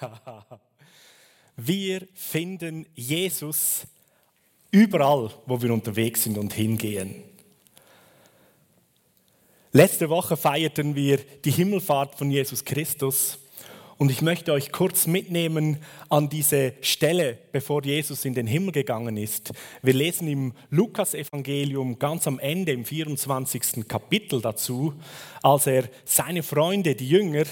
wir finden Jesus überall, wo wir unterwegs sind und hingehen. Letzte Woche feierten wir die Himmelfahrt von Jesus Christus und ich möchte euch kurz mitnehmen an diese Stelle, bevor Jesus in den Himmel gegangen ist. Wir lesen im Lukasevangelium ganz am Ende, im 24. Kapitel dazu, als er seine Freunde, die Jünger,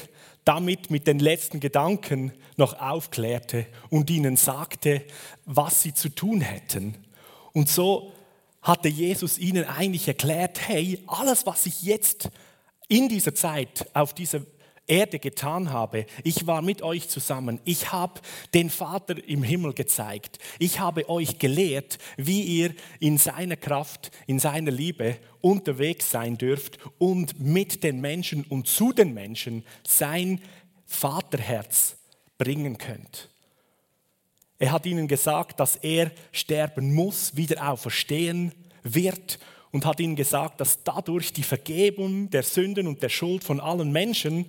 damit mit den letzten Gedanken noch aufklärte und ihnen sagte, was sie zu tun hätten. Und so hatte Jesus ihnen eigentlich erklärt, hey, alles, was ich jetzt in dieser Zeit auf dieser Erde getan habe. Ich war mit euch zusammen. Ich habe den Vater im Himmel gezeigt. Ich habe euch gelehrt, wie ihr in seiner Kraft, in seiner Liebe unterwegs sein dürft und mit den Menschen und zu den Menschen sein Vaterherz bringen könnt. Er hat ihnen gesagt, dass er sterben muss, wieder auferstehen wird und hat ihnen gesagt, dass dadurch die Vergebung der Sünden und der Schuld von allen Menschen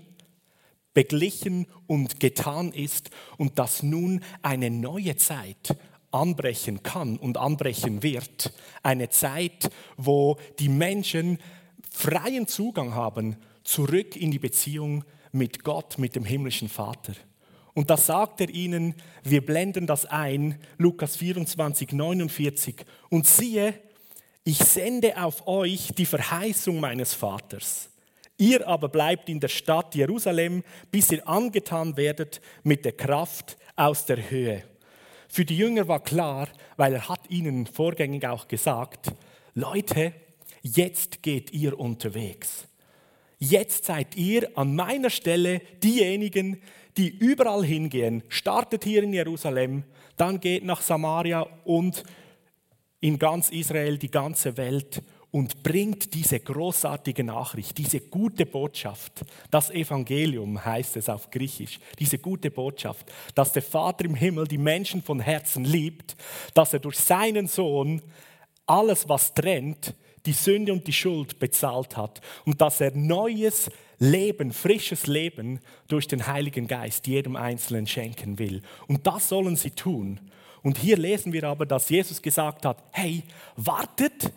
beglichen und getan ist und dass nun eine neue Zeit anbrechen kann und anbrechen wird. Eine Zeit, wo die Menschen freien Zugang haben zurück in die Beziehung mit Gott, mit dem himmlischen Vater. Und da sagt er ihnen, wir blenden das ein, Lukas 24, 49, und siehe, ich sende auf euch die Verheißung meines Vaters. Ihr aber bleibt in der Stadt Jerusalem, bis ihr angetan werdet mit der Kraft aus der Höhe. Für die Jünger war klar, weil er hat ihnen vorgängig auch gesagt, Leute, jetzt geht ihr unterwegs. Jetzt seid ihr an meiner Stelle diejenigen, die überall hingehen. Startet hier in Jerusalem, dann geht nach Samaria und in ganz Israel, die ganze Welt und bringt diese großartige Nachricht, diese gute Botschaft, das Evangelium heißt es auf Griechisch, diese gute Botschaft, dass der Vater im Himmel die Menschen von Herzen liebt, dass er durch seinen Sohn alles, was trennt, die Sünde und die Schuld bezahlt hat und dass er neues Leben, frisches Leben durch den Heiligen Geist jedem Einzelnen schenken will. Und das sollen sie tun. Und hier lesen wir aber, dass Jesus gesagt hat, hey, wartet,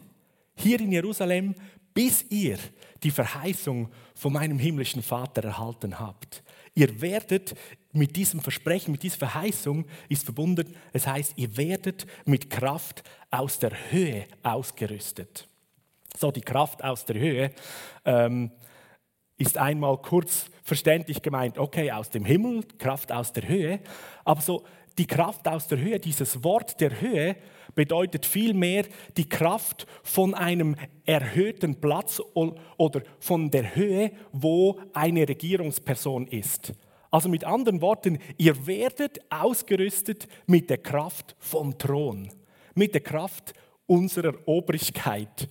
hier in Jerusalem, bis ihr die Verheißung von meinem himmlischen Vater erhalten habt. Ihr werdet mit diesem Versprechen, mit dieser Verheißung ist verbunden, es heißt, ihr werdet mit Kraft aus der Höhe ausgerüstet. So, die Kraft aus der Höhe ähm, ist einmal kurz verständlich gemeint, okay, aus dem Himmel, Kraft aus der Höhe, aber so die Kraft aus der Höhe, dieses Wort der Höhe, bedeutet vielmehr die Kraft von einem erhöhten Platz oder von der Höhe, wo eine Regierungsperson ist. Also mit anderen Worten, ihr werdet ausgerüstet mit der Kraft vom Thron, mit der Kraft unserer Obrigkeit.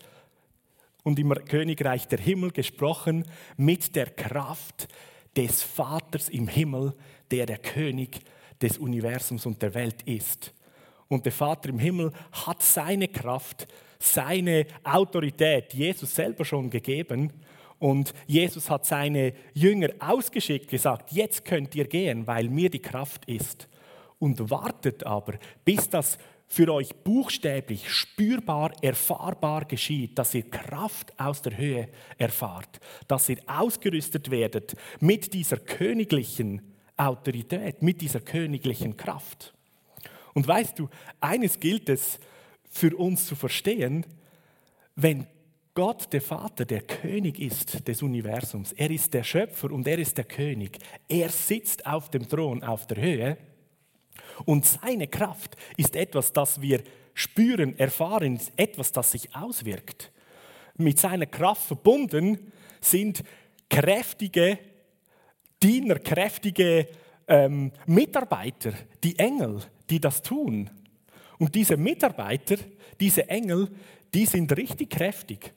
Und im Königreich der Himmel gesprochen, mit der Kraft des Vaters im Himmel, der der König des Universums und der Welt ist. Und der Vater im Himmel hat seine Kraft, seine Autorität Jesus selber schon gegeben. Und Jesus hat seine Jünger ausgeschickt, gesagt, jetzt könnt ihr gehen, weil mir die Kraft ist. Und wartet aber, bis das für euch buchstäblich, spürbar, erfahrbar geschieht, dass ihr Kraft aus der Höhe erfahrt, dass ihr ausgerüstet werdet mit dieser königlichen Autorität, mit dieser königlichen Kraft. Und weißt du, eines gilt es für uns zu verstehen, wenn Gott, der Vater, der König ist des Universums, er ist der Schöpfer und er ist der König, er sitzt auf dem Thron auf der Höhe und seine Kraft ist etwas, das wir spüren, erfahren, etwas, das sich auswirkt. Mit seiner Kraft verbunden sind kräftige Diener, kräftige ähm, Mitarbeiter, die Engel, die das tun. Und diese Mitarbeiter, diese Engel, die sind richtig kräftig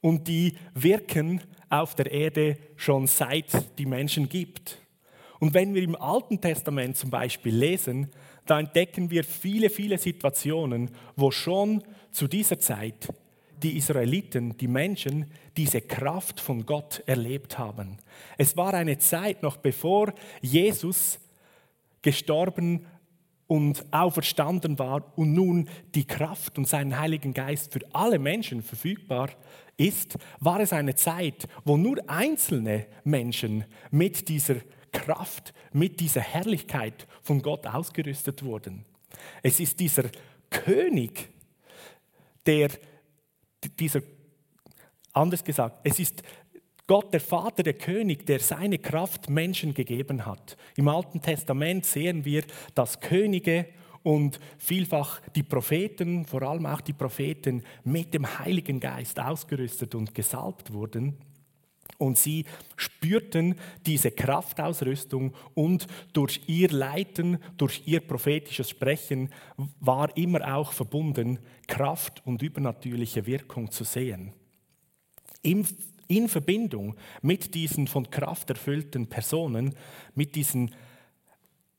und die wirken auf der Erde schon seit die Menschen gibt. Und wenn wir im Alten Testament zum Beispiel lesen, da entdecken wir viele, viele Situationen, wo schon zu dieser Zeit die Israeliten, die Menschen, diese Kraft von Gott erlebt haben. Es war eine Zeit noch bevor Jesus gestorben und auferstanden war und nun die Kraft und seinen Heiligen Geist für alle Menschen verfügbar ist, war es eine Zeit, wo nur einzelne Menschen mit dieser Kraft, mit dieser Herrlichkeit von Gott ausgerüstet wurden. Es ist dieser König, der dieser anders gesagt, es ist Gott, der Vater, der König, der seine Kraft Menschen gegeben hat. Im Alten Testament sehen wir, dass Könige und vielfach die Propheten, vor allem auch die Propheten, mit dem Heiligen Geist ausgerüstet und gesalbt wurden. Und sie spürten diese Kraftausrüstung und durch ihr Leiten, durch ihr prophetisches Sprechen war immer auch verbunden, Kraft und übernatürliche Wirkung zu sehen. Im in Verbindung mit diesen von Kraft erfüllten Personen, mit diesen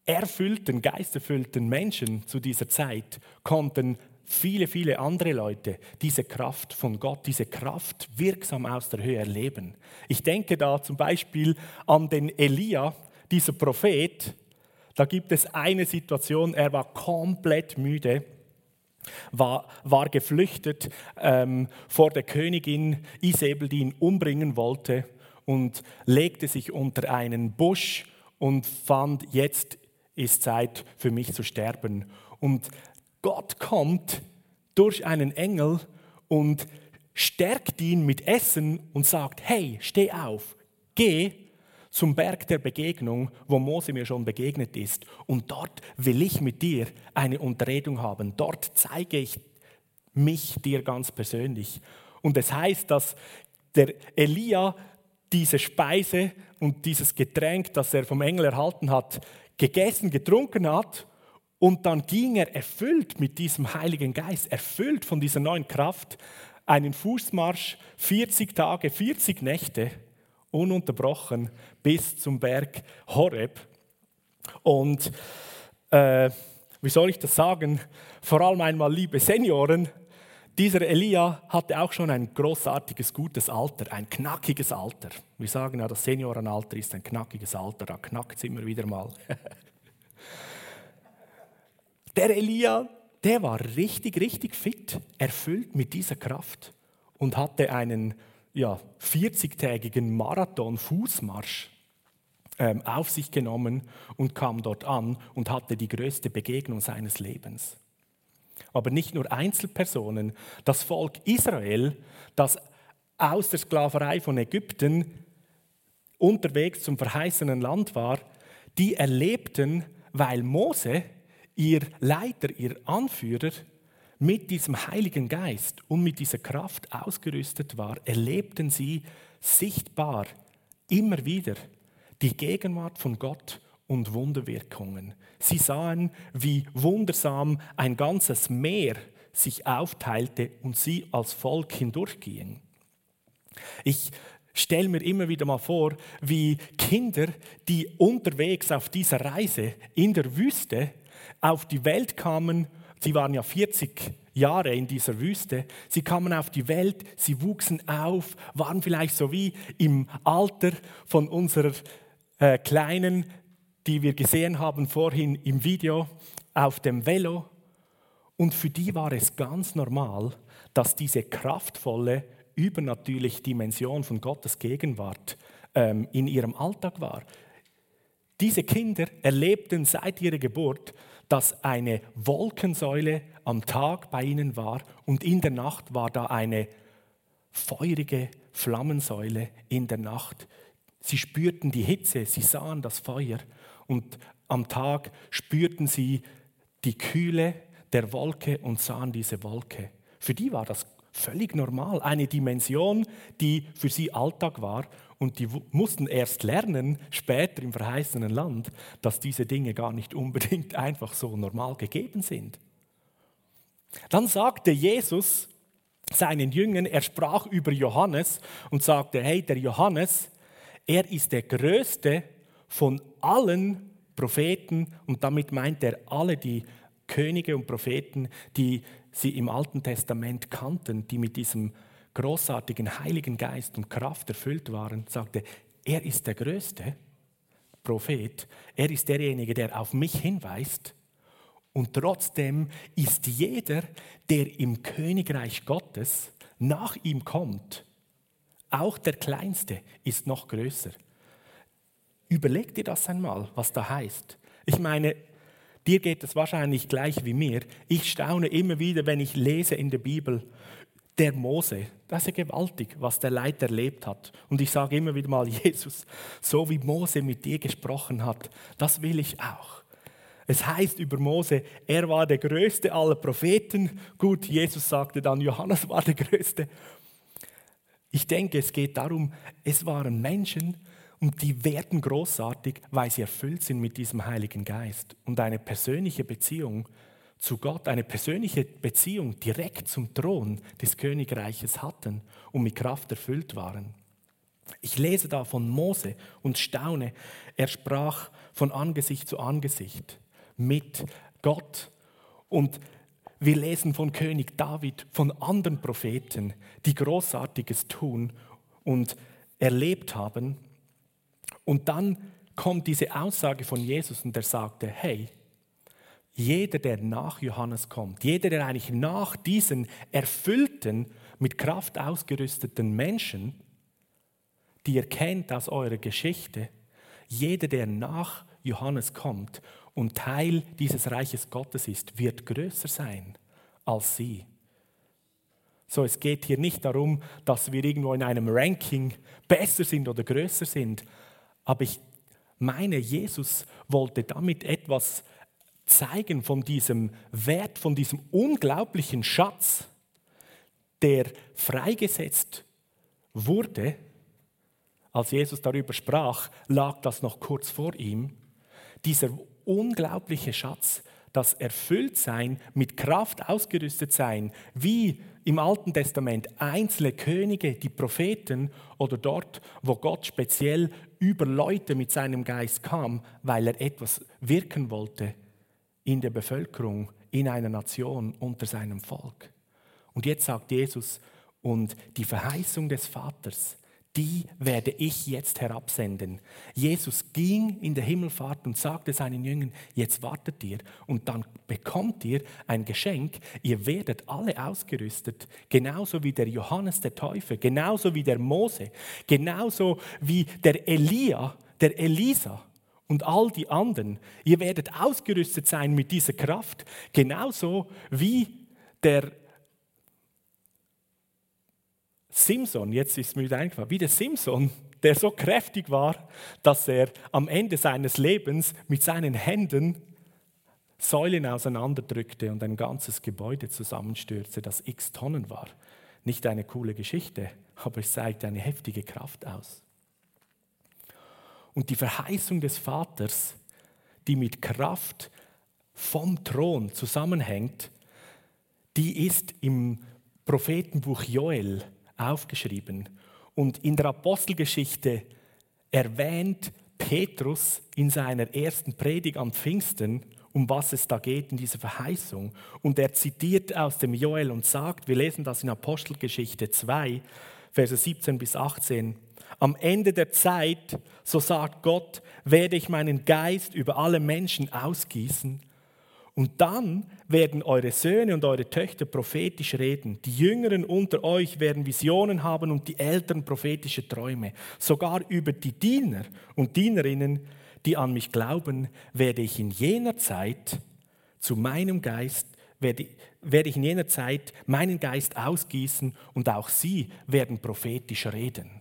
erfüllten, geisterfüllten Menschen zu dieser Zeit, konnten viele, viele andere Leute diese Kraft von Gott, diese Kraft wirksam aus der Höhe erleben. Ich denke da zum Beispiel an den Elia, dieser Prophet. Da gibt es eine Situation, er war komplett müde war, war geflüchtet ähm, vor der Königin Isabel, die ihn umbringen wollte und legte sich unter einen Busch und fand, jetzt ist Zeit für mich zu sterben. Und Gott kommt durch einen Engel und stärkt ihn mit Essen und sagt, hey, steh auf, geh zum Berg der Begegnung, wo Mose mir schon begegnet ist. Und dort will ich mit dir eine Unterredung haben. Dort zeige ich mich dir ganz persönlich. Und es das heißt, dass der Elia diese Speise und dieses Getränk, das er vom Engel erhalten hat, gegessen, getrunken hat. Und dann ging er erfüllt mit diesem Heiligen Geist, erfüllt von dieser neuen Kraft, einen Fußmarsch, 40 Tage, 40 Nächte ununterbrochen bis zum Berg Horeb. Und äh, wie soll ich das sagen? Vor allem einmal, liebe Senioren, dieser Elia hatte auch schon ein großartiges, gutes Alter, ein knackiges Alter. Wir sagen ja, das Seniorenalter ist ein knackiges Alter, da knackt es immer wieder mal. der Elia, der war richtig, richtig fit, erfüllt mit dieser Kraft und hatte einen ja, 40-tägigen Marathon-Fußmarsch ähm, auf sich genommen und kam dort an und hatte die größte Begegnung seines Lebens. Aber nicht nur Einzelpersonen, das Volk Israel, das aus der Sklaverei von Ägypten unterwegs zum verheißenen Land war, die erlebten, weil Mose, ihr Leiter, ihr Anführer, mit diesem Heiligen Geist und mit dieser Kraft ausgerüstet war, erlebten sie sichtbar immer wieder die Gegenwart von Gott und Wunderwirkungen. Sie sahen, wie wundersam ein ganzes Meer sich aufteilte und sie als Volk hindurchgingen. Ich stelle mir immer wieder mal vor, wie Kinder, die unterwegs auf dieser Reise in der Wüste auf die Welt kamen Sie waren ja 40 Jahre in dieser Wüste. Sie kamen auf die Welt, sie wuchsen auf, waren vielleicht so wie im Alter von unserer äh, Kleinen, die wir gesehen haben vorhin im Video, auf dem Velo. Und für die war es ganz normal, dass diese kraftvolle, übernatürliche Dimension von Gottes Gegenwart ähm, in ihrem Alltag war. Diese Kinder erlebten seit ihrer Geburt dass eine Wolkensäule am Tag bei ihnen war und in der Nacht war da eine feurige Flammensäule in der Nacht. Sie spürten die Hitze, sie sahen das Feuer und am Tag spürten sie die Kühle der Wolke und sahen diese Wolke. Für die war das völlig normal, eine Dimension, die für sie Alltag war und die mussten erst lernen, später im verheißenen Land, dass diese Dinge gar nicht unbedingt einfach so normal gegeben sind. Dann sagte Jesus seinen Jüngern, er sprach über Johannes und sagte, hey, der Johannes, er ist der größte von allen Propheten und damit meint er alle die Könige und Propheten, die sie im Alten Testament kannten, die mit diesem großartigen Heiligen Geist und Kraft erfüllt waren, sagte, er ist der Größte. Prophet, er ist derjenige, der auf mich hinweist. Und trotzdem ist jeder, der im Königreich Gottes nach ihm kommt, auch der Kleinste ist noch größer. Überleg dir das einmal, was da heißt. Ich meine, dir geht es wahrscheinlich gleich wie mir. Ich staune immer wieder, wenn ich lese in der Bibel, der Mose, das ist ja gewaltig, was der Leid erlebt hat. Und ich sage immer wieder mal, Jesus, so wie Mose mit dir gesprochen hat, das will ich auch. Es heißt über Mose, er war der größte aller Propheten. Gut, Jesus sagte dann, Johannes war der größte. Ich denke, es geht darum, es waren Menschen und die werden großartig, weil sie erfüllt sind mit diesem Heiligen Geist und eine persönliche Beziehung zu Gott, eine persönliche Beziehung direkt zum Thron des Königreiches hatten und mit Kraft erfüllt waren. Ich lese da von Mose und staune, er sprach von Angesicht zu Angesicht mit Gott und wir lesen von König David, von anderen Propheten, die Großartiges tun und erlebt haben. Und dann kommt diese Aussage von Jesus und er sagte, hey, jeder, der nach Johannes kommt, jeder, der eigentlich nach diesen erfüllten, mit Kraft ausgerüsteten Menschen, die ihr kennt aus eurer Geschichte, jeder, der nach Johannes kommt und Teil dieses Reiches Gottes ist, wird größer sein als sie. So, es geht hier nicht darum, dass wir irgendwo in einem Ranking besser sind oder größer sind, aber ich meine, Jesus wollte damit etwas zeigen von diesem Wert, von diesem unglaublichen Schatz, der freigesetzt wurde. Als Jesus darüber sprach, lag das noch kurz vor ihm. Dieser unglaubliche Schatz, das Erfülltsein, mit Kraft ausgerüstet sein, wie im Alten Testament einzelne Könige, die Propheten oder dort, wo Gott speziell über Leute mit seinem Geist kam, weil er etwas wirken wollte in der Bevölkerung, in einer Nation, unter seinem Volk. Und jetzt sagt Jesus, und die Verheißung des Vaters, die werde ich jetzt herabsenden. Jesus ging in der Himmelfahrt und sagte seinen Jüngern, jetzt wartet ihr und dann bekommt ihr ein Geschenk. Ihr werdet alle ausgerüstet, genauso wie der Johannes der Täufer, genauso wie der Mose, genauso wie der Elia, der Elisa und all die anderen. Ihr werdet ausgerüstet sein mit dieser Kraft, genauso wie der Simson, jetzt ist mir wieder eingefallen, wie der Simson, der so kräftig war, dass er am Ende seines Lebens mit seinen Händen Säulen auseinanderdrückte und ein ganzes Gebäude zusammenstürzte, das x Tonnen war. Nicht eine coole Geschichte, aber es zeigt eine heftige Kraft aus. Und die Verheißung des Vaters, die mit Kraft vom Thron zusammenhängt, die ist im Prophetenbuch Joel aufgeschrieben. Und in der Apostelgeschichte erwähnt Petrus in seiner ersten Predigt am Pfingsten, um was es da geht in dieser Verheißung. Und er zitiert aus dem Joel und sagt, wir lesen das in Apostelgeschichte 2, Verse 17 bis 18, am Ende der Zeit, so sagt Gott, werde ich meinen Geist über alle Menschen ausgießen und dann werden eure Söhne und eure Töchter prophetisch reden. Die Jüngeren unter euch werden Visionen haben und die Älteren prophetische Träume. Sogar über die Diener und Dienerinnen, die an mich glauben, werde ich in jener Zeit zu meinem Geist werde, werde ich in jener Zeit meinen Geist ausgießen und auch sie werden prophetisch reden.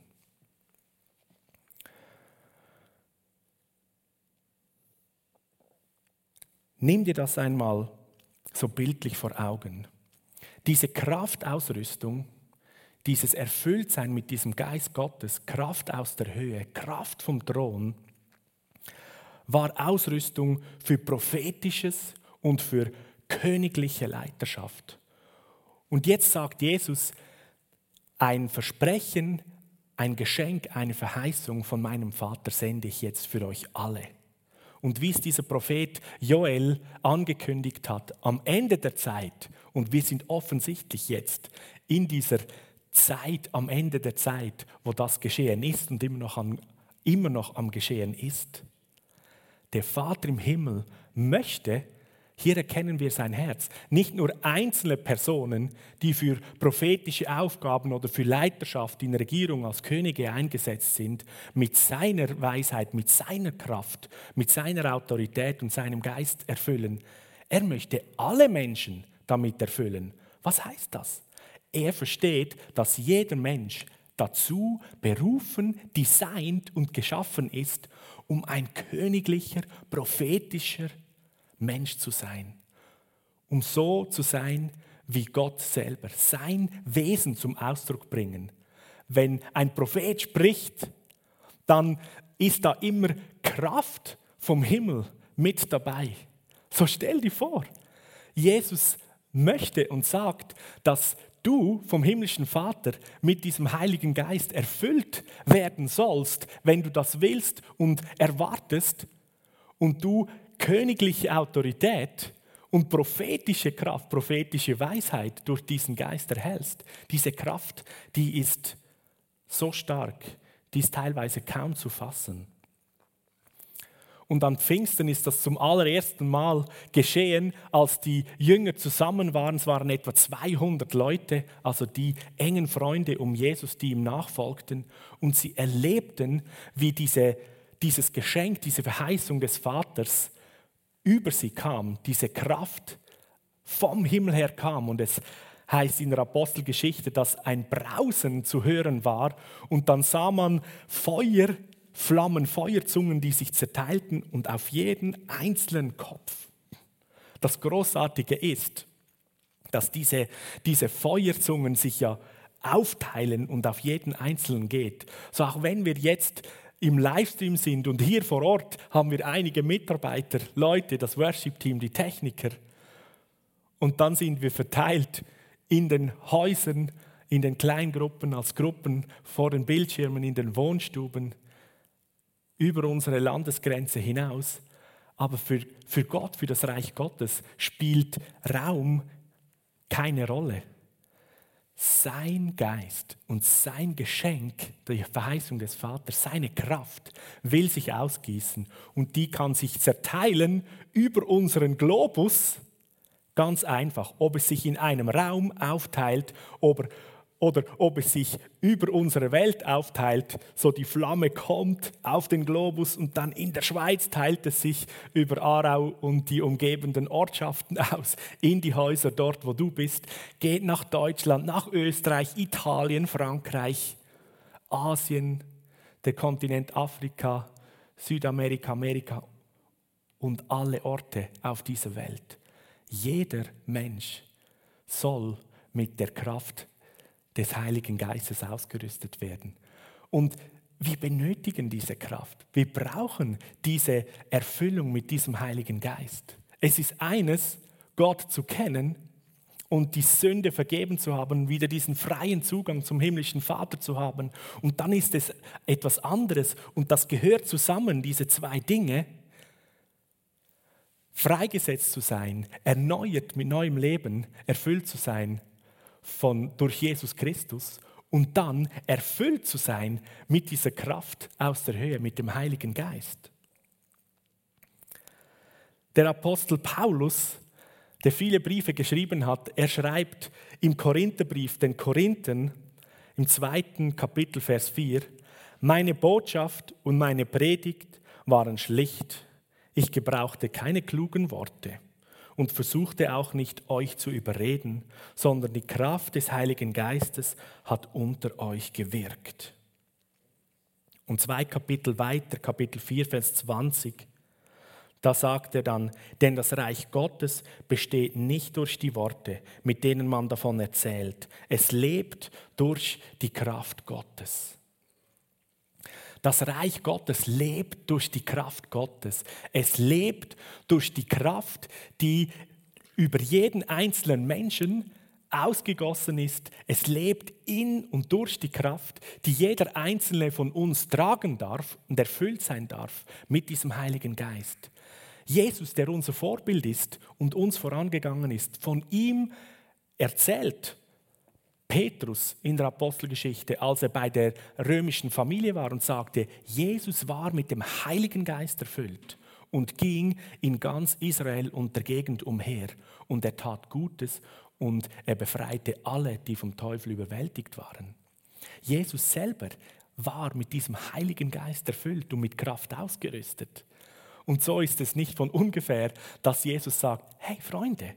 Nimm dir das einmal so bildlich vor Augen. Diese Kraftausrüstung, dieses Erfülltsein mit diesem Geist Gottes, Kraft aus der Höhe, Kraft vom Thron, war Ausrüstung für prophetisches und für königliche Leiterschaft. Und jetzt sagt Jesus, ein Versprechen, ein Geschenk, eine Verheißung von meinem Vater sende ich jetzt für euch alle und wie es dieser Prophet Joel angekündigt hat, am Ende der Zeit, und wir sind offensichtlich jetzt in dieser Zeit, am Ende der Zeit, wo das geschehen ist und immer noch am, immer noch am Geschehen ist, der Vater im Himmel möchte, hier erkennen wir sein Herz. Nicht nur einzelne Personen, die für prophetische Aufgaben oder für Leiterschaft in Regierung als Könige eingesetzt sind, mit seiner Weisheit, mit seiner Kraft, mit seiner Autorität und seinem Geist erfüllen. Er möchte alle Menschen damit erfüllen. Was heißt das? Er versteht, dass jeder Mensch dazu berufen, designt und geschaffen ist, um ein königlicher, prophetischer Mensch zu sein. Um so zu sein wie Gott selber, sein Wesen zum Ausdruck bringen. Wenn ein Prophet spricht, dann ist da immer Kraft vom Himmel mit dabei. So stell dir vor, Jesus möchte und sagt, dass du vom himmlischen Vater mit diesem Heiligen Geist erfüllt werden sollst, wenn du das willst und erwartest und du königliche Autorität und prophetische Kraft, prophetische Weisheit durch diesen Geist erhältst. Diese Kraft, die ist so stark, die ist teilweise kaum zu fassen. Und an Pfingsten ist das zum allerersten Mal geschehen, als die Jünger zusammen waren. Es waren etwa 200 Leute, also die engen Freunde um Jesus, die ihm nachfolgten. Und sie erlebten, wie diese, dieses Geschenk, diese Verheißung des Vaters über sie kam, diese Kraft vom Himmel her kam. Und es heißt in der Apostelgeschichte, dass ein Brausen zu hören war. Und dann sah man Feuer Flammen, Feuerzungen, die sich zerteilten und auf jeden einzelnen Kopf. Das Großartige ist, dass diese, diese Feuerzungen sich ja aufteilen und auf jeden einzelnen geht. So auch wenn wir jetzt im Livestream sind und hier vor Ort haben wir einige Mitarbeiter, Leute, das Worship-Team, die Techniker. Und dann sind wir verteilt in den Häusern, in den Kleingruppen, als Gruppen, vor den Bildschirmen, in den Wohnstuben über unsere Landesgrenze hinaus. Aber für, für Gott, für das Reich Gottes spielt Raum keine Rolle. Sein Geist und sein Geschenk, die Verheißung des Vaters, seine Kraft will sich ausgießen und die kann sich zerteilen über unseren Globus. Ganz einfach, ob es sich in einem Raum aufteilt, ob er oder ob es sich über unsere Welt aufteilt, so die Flamme kommt auf den Globus und dann in der Schweiz teilt es sich über Aarau und die umgebenden Ortschaften aus, in die Häuser dort, wo du bist, geht nach Deutschland, nach Österreich, Italien, Frankreich, Asien, der Kontinent Afrika, Südamerika, Amerika und alle Orte auf dieser Welt. Jeder Mensch soll mit der Kraft des Heiligen Geistes ausgerüstet werden. Und wir benötigen diese Kraft. Wir brauchen diese Erfüllung mit diesem Heiligen Geist. Es ist eines, Gott zu kennen und die Sünde vergeben zu haben, wieder diesen freien Zugang zum himmlischen Vater zu haben. Und dann ist es etwas anderes und das gehört zusammen, diese zwei Dinge. Freigesetzt zu sein, erneuert mit neuem Leben, erfüllt zu sein von, durch Jesus Christus und dann erfüllt zu sein mit dieser Kraft aus der Höhe, mit dem Heiligen Geist. Der Apostel Paulus, der viele Briefe geschrieben hat, er schreibt im Korintherbrief den Korinthern im zweiten Kapitel, Vers 4, meine Botschaft und meine Predigt waren schlicht. Ich gebrauchte keine klugen Worte und versuchte auch nicht euch zu überreden, sondern die Kraft des Heiligen Geistes hat unter euch gewirkt. Und zwei Kapitel weiter, Kapitel 4, Vers 20, da sagt er dann, denn das Reich Gottes besteht nicht durch die Worte, mit denen man davon erzählt. Es lebt durch die Kraft Gottes. Das Reich Gottes lebt durch die Kraft Gottes. Es lebt durch die Kraft, die über jeden einzelnen Menschen ausgegossen ist. Es lebt in und durch die Kraft, die jeder einzelne von uns tragen darf und erfüllt sein darf mit diesem Heiligen Geist. Jesus, der unser Vorbild ist und uns vorangegangen ist, von ihm erzählt Petrus in der Apostelgeschichte, als er bei der römischen Familie war und sagte, Jesus war mit dem Heiligen Geist erfüllt und ging in ganz Israel und der Gegend umher. Und er tat Gutes und er befreite alle, die vom Teufel überwältigt waren. Jesus selber war mit diesem Heiligen Geist erfüllt und mit Kraft ausgerüstet. Und so ist es nicht von ungefähr, dass Jesus sagt, hey Freunde,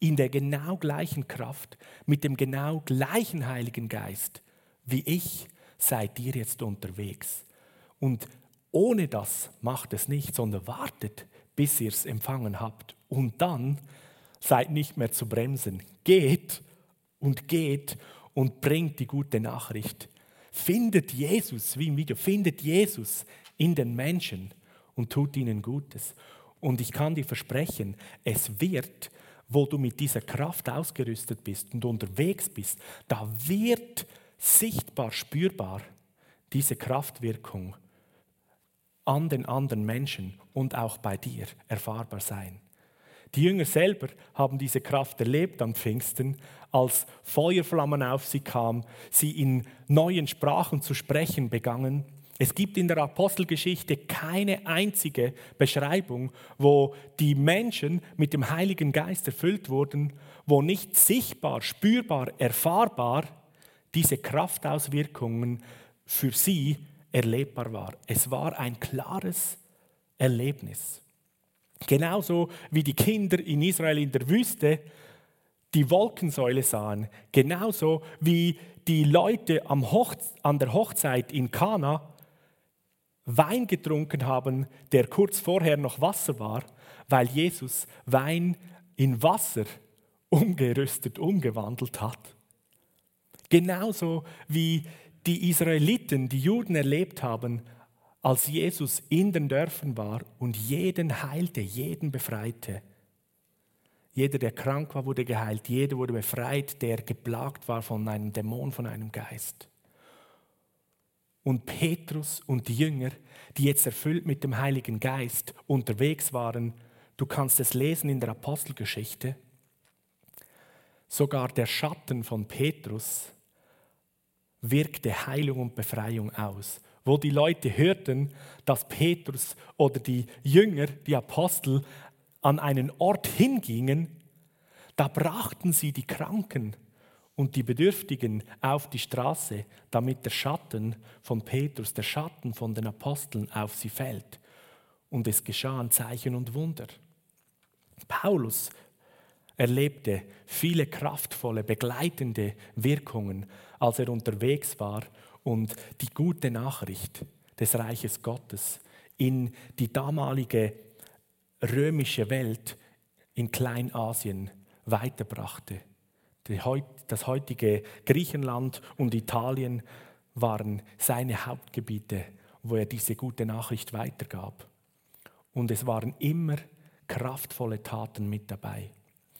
in der genau gleichen Kraft, mit dem genau gleichen Heiligen Geist wie ich, seid ihr jetzt unterwegs. Und ohne das macht es nicht, sondern wartet, bis ihr es empfangen habt. Und dann seid nicht mehr zu bremsen. Geht und geht und bringt die gute Nachricht. Findet Jesus, wie im Video, findet Jesus in den Menschen und tut ihnen Gutes. Und ich kann dir versprechen, es wird, wo du mit dieser Kraft ausgerüstet bist und unterwegs bist, da wird sichtbar, spürbar diese Kraftwirkung an den anderen Menschen und auch bei dir erfahrbar sein. Die Jünger selber haben diese Kraft erlebt am Pfingsten, als Feuerflammen auf sie kam, sie in neuen Sprachen zu sprechen begannen. Es gibt in der Apostelgeschichte keine einzige Beschreibung, wo die Menschen mit dem Heiligen Geist erfüllt wurden, wo nicht sichtbar, spürbar, erfahrbar diese Kraftauswirkungen für sie erlebbar war. Es war ein klares Erlebnis. Genauso wie die Kinder in Israel in der Wüste die Wolkensäule sahen, genauso wie die Leute an der Hochzeit in Kana Wein getrunken haben, der kurz vorher noch Wasser war, weil Jesus Wein in Wasser umgerüstet, umgewandelt hat. Genauso wie die Israeliten, die Juden erlebt haben, als Jesus in den Dörfern war und jeden heilte, jeden befreite. Jeder, der krank war, wurde geheilt, jeder wurde befreit, der geplagt war von einem Dämon, von einem Geist. Und Petrus und die Jünger, die jetzt erfüllt mit dem Heiligen Geist unterwegs waren, du kannst es lesen in der Apostelgeschichte, sogar der Schatten von Petrus wirkte Heilung und Befreiung aus. Wo die Leute hörten, dass Petrus oder die Jünger, die Apostel, an einen Ort hingingen, da brachten sie die Kranken und die Bedürftigen auf die Straße, damit der Schatten von Petrus, der Schatten von den Aposteln auf sie fällt. Und es geschahen Zeichen und Wunder. Paulus erlebte viele kraftvolle, begleitende Wirkungen, als er unterwegs war und die gute Nachricht des Reiches Gottes in die damalige römische Welt in Kleinasien weiterbrachte. Das heutige Griechenland und Italien waren seine Hauptgebiete, wo er diese gute Nachricht weitergab. Und es waren immer kraftvolle Taten mit dabei.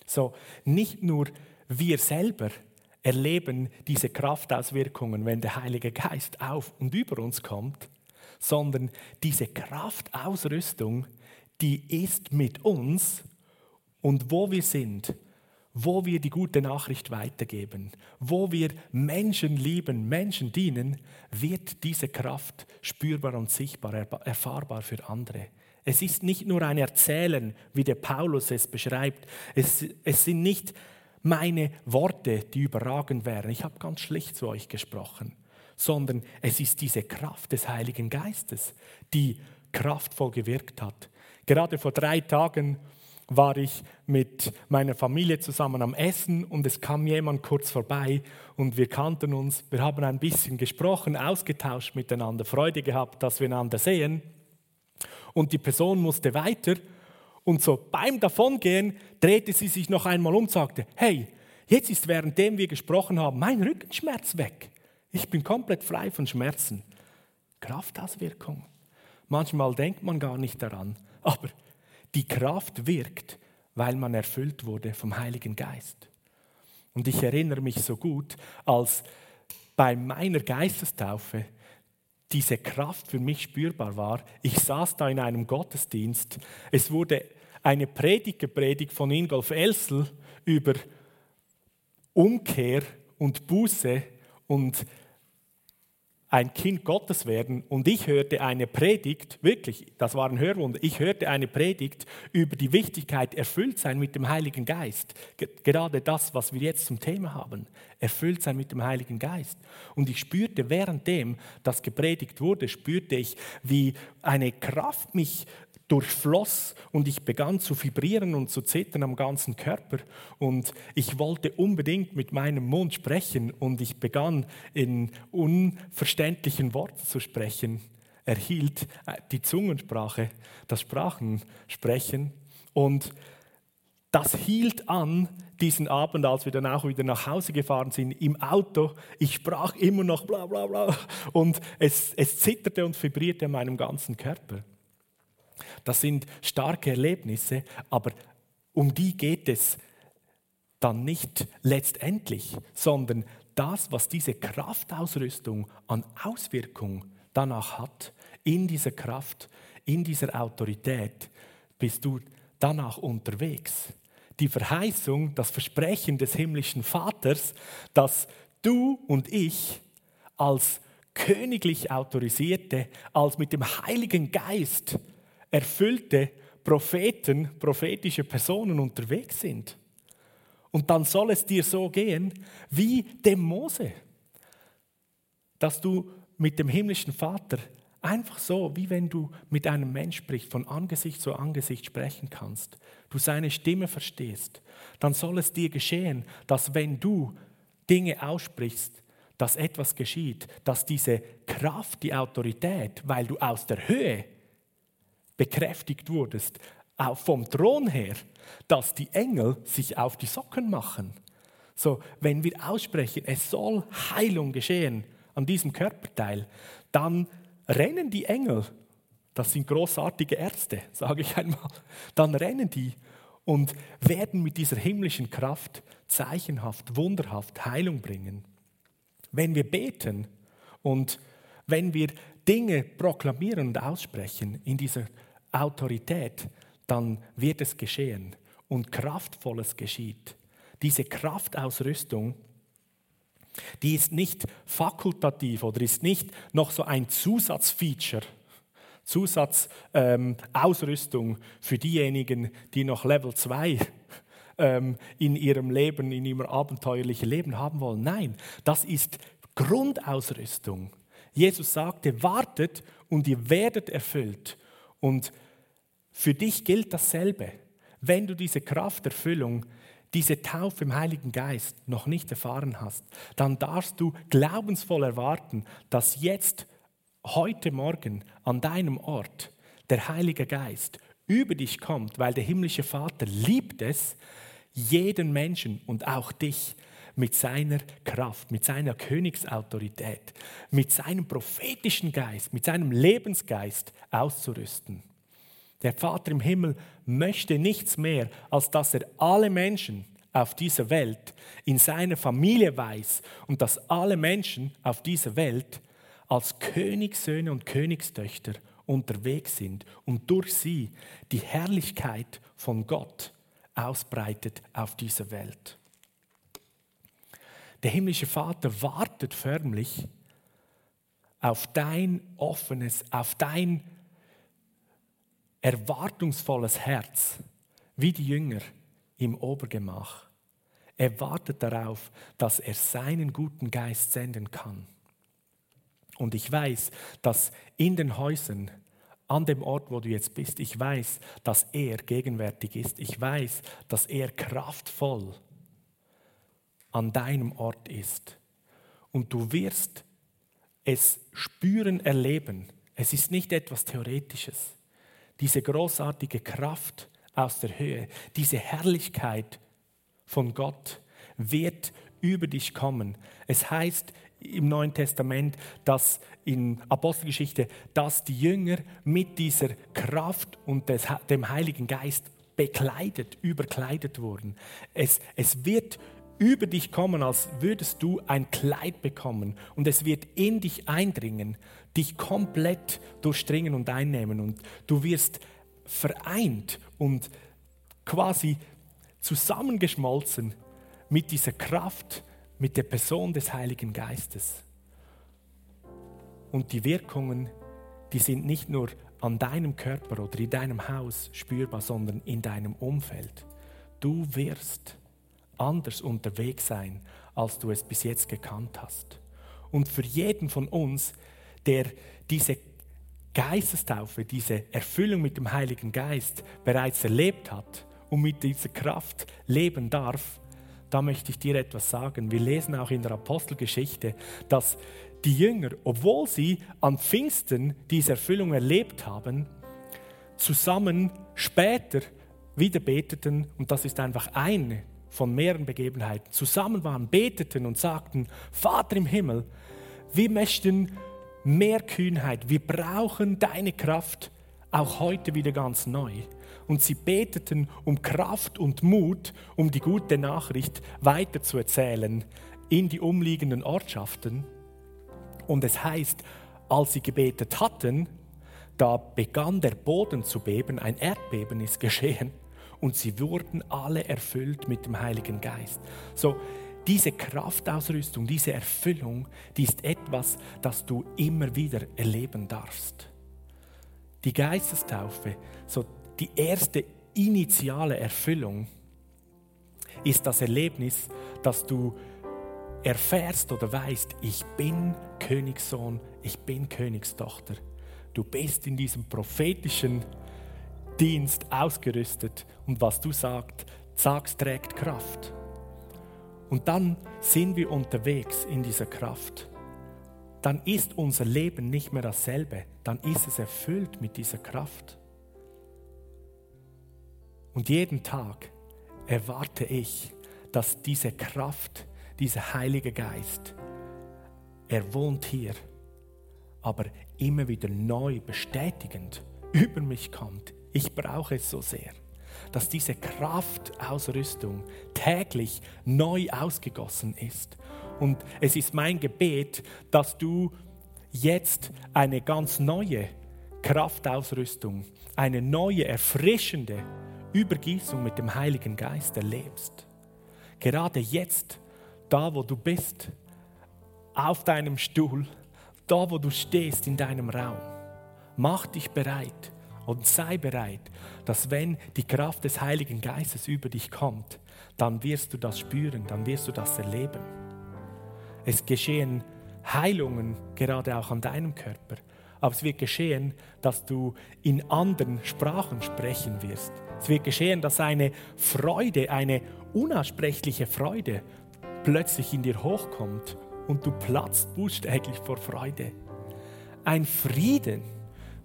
So, nicht nur wir selber erleben diese Kraftauswirkungen, wenn der Heilige Geist auf und über uns kommt, sondern diese Kraftausrüstung, die ist mit uns und wo wir sind, wo wir die gute Nachricht weitergeben, wo wir Menschen lieben, Menschen dienen, wird diese Kraft spürbar und sichtbar, erfahrbar für andere. Es ist nicht nur ein Erzählen, wie der Paulus es beschreibt. Es, es sind nicht meine Worte, die überragend wären. Ich habe ganz schlicht zu euch gesprochen. Sondern es ist diese Kraft des Heiligen Geistes, die kraftvoll gewirkt hat. Gerade vor drei Tagen war ich mit meiner Familie zusammen am Essen und es kam jemand kurz vorbei und wir kannten uns. Wir haben ein bisschen gesprochen, ausgetauscht miteinander, Freude gehabt, dass wir einander sehen und die Person musste weiter. Und so beim Davongehen drehte sie sich noch einmal um und sagte, hey, jetzt ist währenddem wir gesprochen haben mein Rückenschmerz weg. Ich bin komplett frei von Schmerzen. Kraftauswirkung. Manchmal denkt man gar nicht daran, aber die Kraft wirkt, weil man erfüllt wurde vom Heiligen Geist. Und ich erinnere mich so gut, als bei meiner Geistestaufe diese Kraft für mich spürbar war. Ich saß da in einem Gottesdienst. Es wurde eine Predigt gepredigt von Ingolf Elsel über Umkehr und Buße und ein Kind Gottes werden und ich hörte eine Predigt, wirklich, das war ein Hörwunder, ich hörte eine Predigt über die Wichtigkeit, erfüllt sein mit dem Heiligen Geist. Gerade das, was wir jetzt zum Thema haben, erfüllt sein mit dem Heiligen Geist. Und ich spürte, währenddem das gepredigt wurde, spürte ich, wie eine Kraft mich durchfloss und ich begann zu vibrieren und zu zittern am ganzen Körper. Und ich wollte unbedingt mit meinem Mund sprechen und ich begann in unverständlichen Worten zu sprechen, erhielt äh, die Zungensprache, das Sprachensprechen und das hielt an diesen Abend, als wir dann auch wieder nach Hause gefahren sind, im Auto. Ich sprach immer noch bla bla bla und es, es zitterte und vibrierte an meinem ganzen Körper. Das sind starke Erlebnisse, aber um die geht es dann nicht letztendlich, sondern das, was diese Kraftausrüstung an Auswirkung danach hat, in dieser Kraft, in dieser Autorität, bist du danach unterwegs. Die Verheißung, das Versprechen des himmlischen Vaters, dass du und ich als königlich autorisierte, als mit dem Heiligen Geist erfüllte Propheten, prophetische Personen unterwegs sind. Und dann soll es dir so gehen wie dem Mose, dass du mit dem himmlischen Vater einfach so, wie wenn du mit einem Mensch sprichst, von Angesicht zu Angesicht sprechen kannst, du seine Stimme verstehst, dann soll es dir geschehen, dass wenn du Dinge aussprichst, dass etwas geschieht, dass diese Kraft, die Autorität, weil du aus der Höhe bekräftigt wurdest, auch vom Thron her, dass die Engel sich auf die Socken machen. So, wenn wir aussprechen, es soll Heilung geschehen an diesem Körperteil, dann rennen die Engel, das sind großartige Ärzte, sage ich einmal, dann rennen die und werden mit dieser himmlischen Kraft zeichenhaft, wunderhaft Heilung bringen. Wenn wir beten und wenn wir Dinge proklamieren und aussprechen in dieser Autorität, dann wird es geschehen und Kraftvolles geschieht. Diese Kraftausrüstung, die ist nicht fakultativ oder ist nicht noch so ein Zusatzfeature, Zusatzausrüstung ähm, für diejenigen, die noch Level 2 ähm, in ihrem Leben, in ihrem abenteuerlichen Leben haben wollen. Nein, das ist Grundausrüstung. Jesus sagte, wartet und ihr werdet erfüllt. Und für dich gilt dasselbe. Wenn du diese Krafterfüllung, diese Taufe im Heiligen Geist noch nicht erfahren hast, dann darfst du glaubensvoll erwarten, dass jetzt, heute Morgen, an deinem Ort, der Heilige Geist über dich kommt, weil der himmlische Vater liebt es, jeden Menschen und auch dich mit seiner Kraft, mit seiner Königsautorität, mit seinem prophetischen Geist, mit seinem Lebensgeist auszurüsten. Der Vater im Himmel möchte nichts mehr, als dass er alle Menschen auf dieser Welt in seiner Familie weiß und dass alle Menschen auf dieser Welt als Königssöhne und Königstöchter unterwegs sind und durch sie die Herrlichkeit von Gott ausbreitet auf dieser Welt. Der himmlische Vater wartet förmlich auf dein offenes, auf dein erwartungsvolles Herz, wie die Jünger im Obergemach. Er wartet darauf, dass er seinen guten Geist senden kann. Und ich weiß, dass in den Häusern, an dem Ort, wo du jetzt bist, ich weiß, dass er gegenwärtig ist. Ich weiß, dass er kraftvoll an deinem Ort ist. Und du wirst es spüren, erleben. Es ist nicht etwas Theoretisches. Diese großartige Kraft aus der Höhe, diese Herrlichkeit von Gott wird über dich kommen. Es heißt im Neuen Testament, dass in Apostelgeschichte, dass die Jünger mit dieser Kraft und des, dem Heiligen Geist bekleidet, überkleidet wurden. Es, es wird über dich kommen, als würdest du ein Kleid bekommen und es wird in dich eindringen, dich komplett durchdringen und einnehmen und du wirst vereint und quasi zusammengeschmolzen mit dieser Kraft, mit der Person des Heiligen Geistes. Und die Wirkungen, die sind nicht nur an deinem Körper oder in deinem Haus spürbar, sondern in deinem Umfeld. Du wirst anders unterwegs sein, als du es bis jetzt gekannt hast. Und für jeden von uns, der diese Geistestaufe, diese Erfüllung mit dem Heiligen Geist bereits erlebt hat und mit dieser Kraft leben darf, da möchte ich dir etwas sagen. Wir lesen auch in der Apostelgeschichte, dass die Jünger, obwohl sie an Pfingsten diese Erfüllung erlebt haben, zusammen später wieder beteten, und das ist einfach eine von mehreren Begebenheiten, zusammen waren, beteten und sagten, Vater im Himmel, wir möchten mehr Kühnheit, wir brauchen deine Kraft, auch heute wieder ganz neu. Und sie beteten um Kraft und Mut, um die gute Nachricht weiterzuerzählen in die umliegenden Ortschaften. Und es heißt, als sie gebetet hatten, da begann der Boden zu beben, ein Erdbeben ist geschehen und sie wurden alle erfüllt mit dem Heiligen Geist. So, diese Kraftausrüstung, diese Erfüllung, die ist etwas, das du immer wieder erleben darfst. Die Geistestaufe, so die erste initiale Erfüllung, ist das Erlebnis, dass du erfährst oder weißt, ich bin Königssohn, ich bin Königstochter. Du bist in diesem prophetischen Dienst ausgerüstet und was du sagst, sagst, trägt Kraft. Und dann sind wir unterwegs in dieser Kraft. Dann ist unser Leben nicht mehr dasselbe, dann ist es erfüllt mit dieser Kraft. Und jeden Tag erwarte ich, dass diese Kraft, dieser Heilige Geist, er wohnt hier, aber immer wieder neu bestätigend über mich kommt. Ich brauche es so sehr, dass diese Kraftausrüstung täglich neu ausgegossen ist. Und es ist mein Gebet, dass du jetzt eine ganz neue Kraftausrüstung, eine neue, erfrischende Übergießung mit dem Heiligen Geist erlebst. Gerade jetzt, da wo du bist, auf deinem Stuhl, da wo du stehst in deinem Raum. Mach dich bereit und sei bereit, dass wenn die Kraft des Heiligen Geistes über dich kommt, dann wirst du das spüren, dann wirst du das erleben. Es geschehen Heilungen gerade auch an deinem Körper, aber es wird geschehen, dass du in anderen Sprachen sprechen wirst. Es wird geschehen, dass eine Freude, eine unaussprechliche Freude plötzlich in dir hochkommt und du platzt buchstäblich vor Freude. Ein Frieden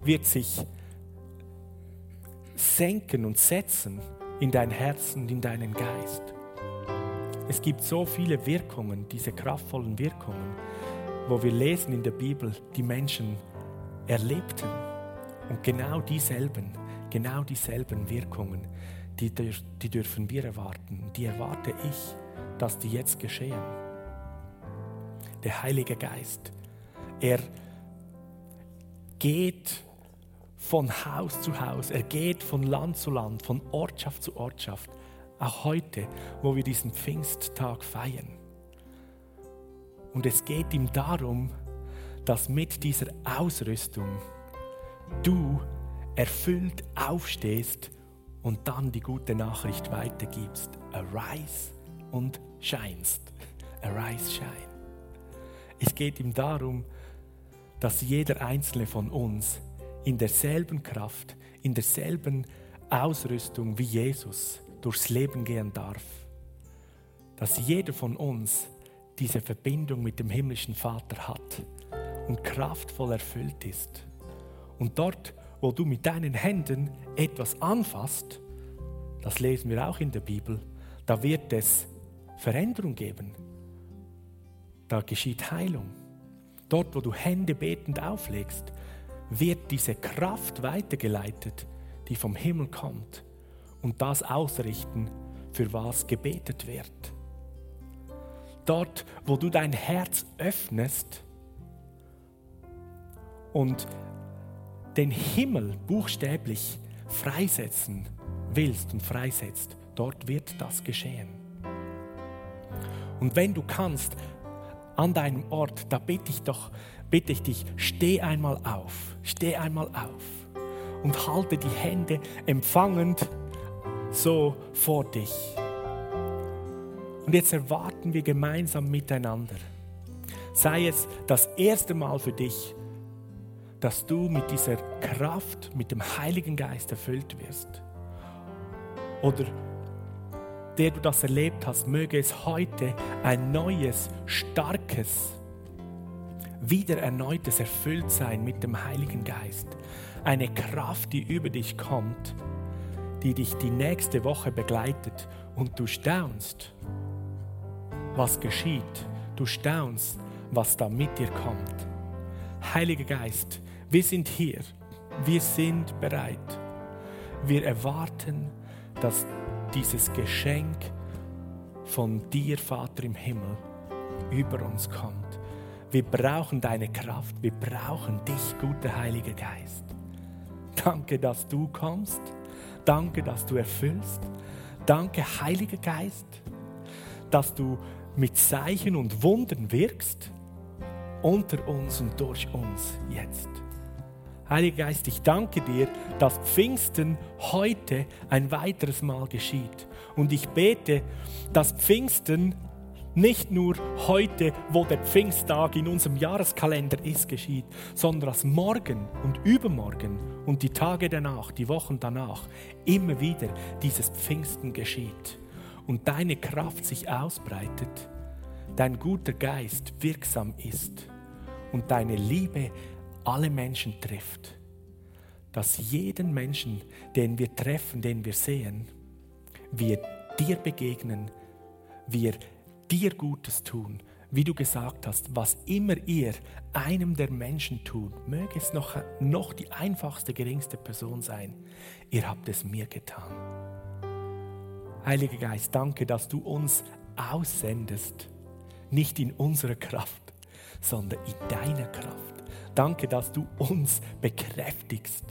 wird sich senken und setzen in dein Herz und in deinen Geist. Es gibt so viele Wirkungen, diese kraftvollen Wirkungen, wo wir lesen in der Bibel, die Menschen erlebten. Und genau dieselben, genau dieselben Wirkungen, die, die dürfen wir erwarten. Die erwarte ich, dass die jetzt geschehen der Heilige Geist. Er geht von Haus zu Haus, er geht von Land zu Land, von Ortschaft zu Ortschaft. Auch heute, wo wir diesen Pfingsttag feiern. Und es geht ihm darum, dass mit dieser Ausrüstung du erfüllt aufstehst und dann die gute Nachricht weitergibst. Arise und scheinst. Arise, shine. Es geht ihm darum, dass jeder einzelne von uns in derselben Kraft, in derselben Ausrüstung wie Jesus durchs Leben gehen darf. Dass jeder von uns diese Verbindung mit dem himmlischen Vater hat und kraftvoll erfüllt ist. Und dort, wo du mit deinen Händen etwas anfasst, das lesen wir auch in der Bibel, da wird es Veränderung geben da geschieht Heilung. Dort, wo du Hände betend auflegst, wird diese Kraft weitergeleitet, die vom Himmel kommt und das ausrichten, für was gebetet wird. Dort, wo du dein Herz öffnest und den Himmel buchstäblich freisetzen willst und freisetzt, dort wird das geschehen. Und wenn du kannst, an deinem Ort, da bitte ich doch, bitte ich dich, steh einmal auf, steh einmal auf und halte die Hände empfangend so vor dich. Und jetzt erwarten wir gemeinsam miteinander, sei es das erste Mal für dich, dass du mit dieser Kraft, mit dem Heiligen Geist erfüllt wirst. Oder der du das erlebt hast, möge es heute ein neues, starkes, wieder erneutes Erfülltsein mit dem Heiligen Geist. Eine Kraft, die über dich kommt, die dich die nächste Woche begleitet und du staunst, was geschieht. Du staunst, was da mit dir kommt. Heiliger Geist, wir sind hier. Wir sind bereit. Wir erwarten, dass dieses Geschenk von dir, Vater im Himmel, über uns kommt. Wir brauchen deine Kraft. Wir brauchen dich, guter Heiliger Geist. Danke, dass du kommst. Danke, dass du erfüllst. Danke, Heiliger Geist, dass du mit Zeichen und Wundern wirkst unter uns und durch uns jetzt. Heiliger Geist, ich danke dir, dass Pfingsten heute ein weiteres Mal geschieht. Und ich bete, dass Pfingsten nicht nur heute, wo der Pfingsttag in unserem Jahreskalender ist, geschieht, sondern dass morgen und übermorgen und die Tage danach, die Wochen danach, immer wieder dieses Pfingsten geschieht und deine Kraft sich ausbreitet, dein guter Geist wirksam ist und deine Liebe alle Menschen trifft. Dass jeden Menschen, den wir treffen, den wir sehen, wir dir begegnen, wir dir Gutes tun, wie du gesagt hast, was immer ihr einem der Menschen tut, möge es noch, noch die einfachste, geringste Person sein, ihr habt es mir getan. Heiliger Geist, danke, dass du uns aussendest, nicht in unserer Kraft, sondern in deiner Kraft. Danke, dass du uns bekräftigst.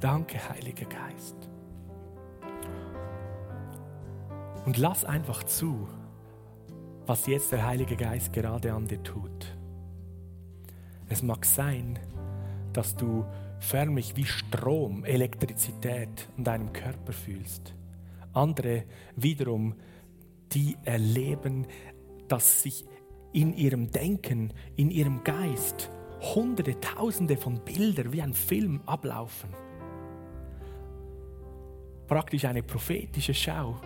Danke, Heiliger Geist. Und lass einfach zu, was jetzt der Heilige Geist gerade an dir tut. Es mag sein, dass du förmlich wie Strom, Elektrizität in deinem Körper fühlst. Andere wiederum, die erleben, dass sich in ihrem Denken, in ihrem Geist hunderte, tausende von Bildern wie ein Film ablaufen. Praktisch eine prophetische Schau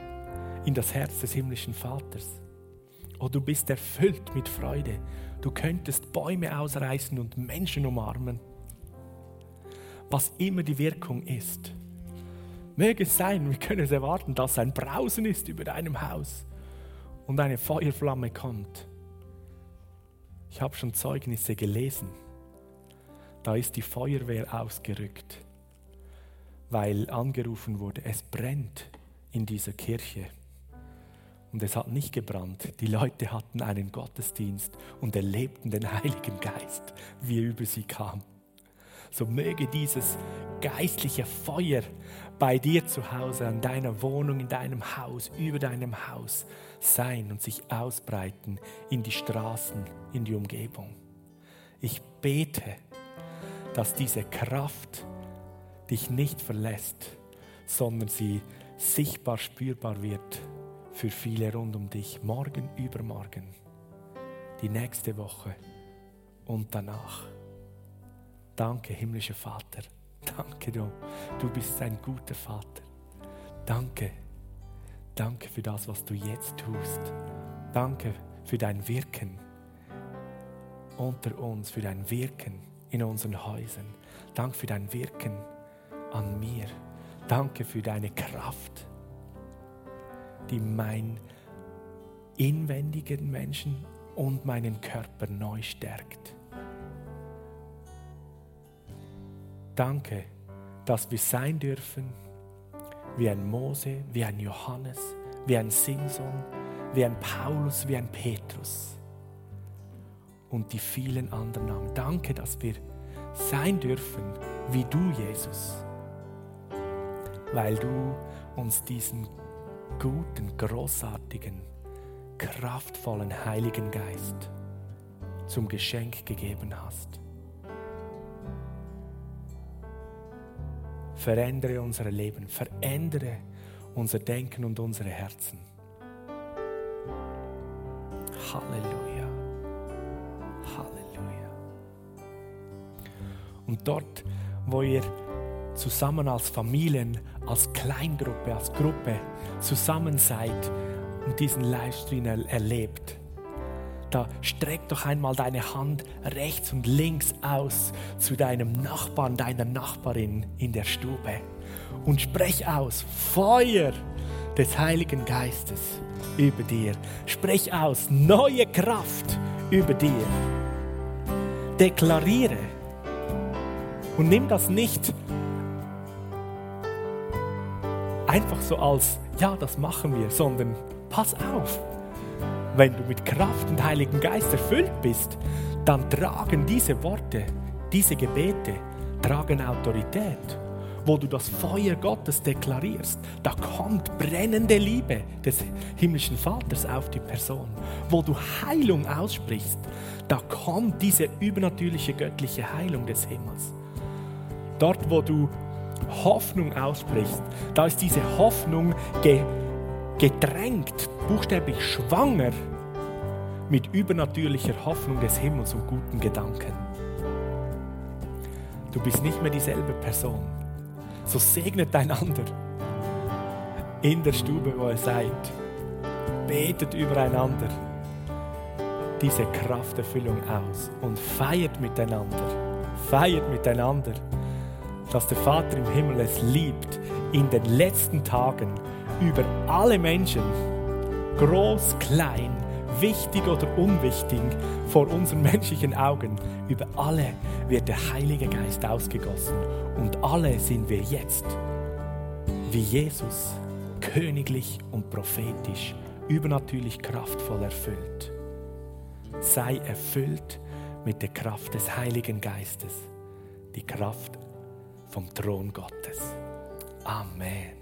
in das Herz des himmlischen Vaters. Oh, du bist erfüllt mit Freude. Du könntest Bäume ausreißen und Menschen umarmen. Was immer die Wirkung ist. Möge es sein, wir können es erwarten, dass ein Brausen ist über deinem Haus und eine Feuerflamme kommt ich habe schon Zeugnisse gelesen. Da ist die Feuerwehr ausgerückt, weil angerufen wurde, es brennt in dieser Kirche. Und es hat nicht gebrannt. Die Leute hatten einen Gottesdienst und erlebten den Heiligen Geist, wie er über sie kam. So möge dieses geistliche Feuer bei dir zu Hause, an deiner Wohnung, in deinem Haus, über deinem Haus sein und sich ausbreiten in die Straßen, in die Umgebung. Ich bete, dass diese Kraft dich nicht verlässt, sondern sie sichtbar spürbar wird für viele rund um dich, morgen, übermorgen, die nächste Woche und danach. Danke, himmlischer Vater. Danke, du. Du bist ein guter Vater. Danke. Danke für das, was du jetzt tust. Danke für dein Wirken unter uns, für dein Wirken in unseren Häusern. Danke für dein Wirken an mir. Danke für deine Kraft, die mein inwendigen Menschen und meinen Körper neu stärkt. Danke, dass wir sein dürfen wie ein Mose, wie ein Johannes, wie ein Simson, wie ein Paulus, wie ein Petrus und die vielen anderen Namen. Danke, dass wir sein dürfen wie du, Jesus, weil du uns diesen guten, großartigen, kraftvollen Heiligen Geist zum Geschenk gegeben hast. Verändere unser Leben, verändere unser Denken und unsere Herzen. Halleluja. Halleluja. Und dort, wo ihr zusammen als Familien, als Kleingruppe, als Gruppe zusammen seid und diesen Livestream erlebt, da streck doch einmal deine Hand rechts und links aus zu deinem Nachbarn, deiner Nachbarin in der Stube und sprech aus Feuer des Heiligen Geistes über dir. Sprech aus neue Kraft über dir. Deklariere und nimm das nicht einfach so als, ja, das machen wir, sondern pass auf. Wenn du mit Kraft und Heiligen Geist erfüllt bist, dann tragen diese Worte, diese Gebete, tragen Autorität. Wo du das Feuer Gottes deklarierst, da kommt brennende Liebe des himmlischen Vaters auf die Person. Wo du Heilung aussprichst, da kommt diese übernatürliche göttliche Heilung des Himmels. Dort, wo du Hoffnung aussprichst, da ist diese Hoffnung gedrängt, buchstäblich schwanger mit übernatürlicher Hoffnung des Himmels und guten Gedanken. Du bist nicht mehr dieselbe Person. So segnet einander in der Stube, wo ihr seid. Betet übereinander diese Krafterfüllung aus und feiert miteinander. Feiert miteinander dass der Vater im Himmel es liebt, in den letzten Tagen über alle Menschen, groß, klein, wichtig oder unwichtig, vor unseren menschlichen Augen, über alle wird der Heilige Geist ausgegossen und alle sind wir jetzt, wie Jesus, königlich und prophetisch, übernatürlich kraftvoll erfüllt. Sei erfüllt mit der Kraft des Heiligen Geistes, die Kraft vom Thron Gottes. Amen.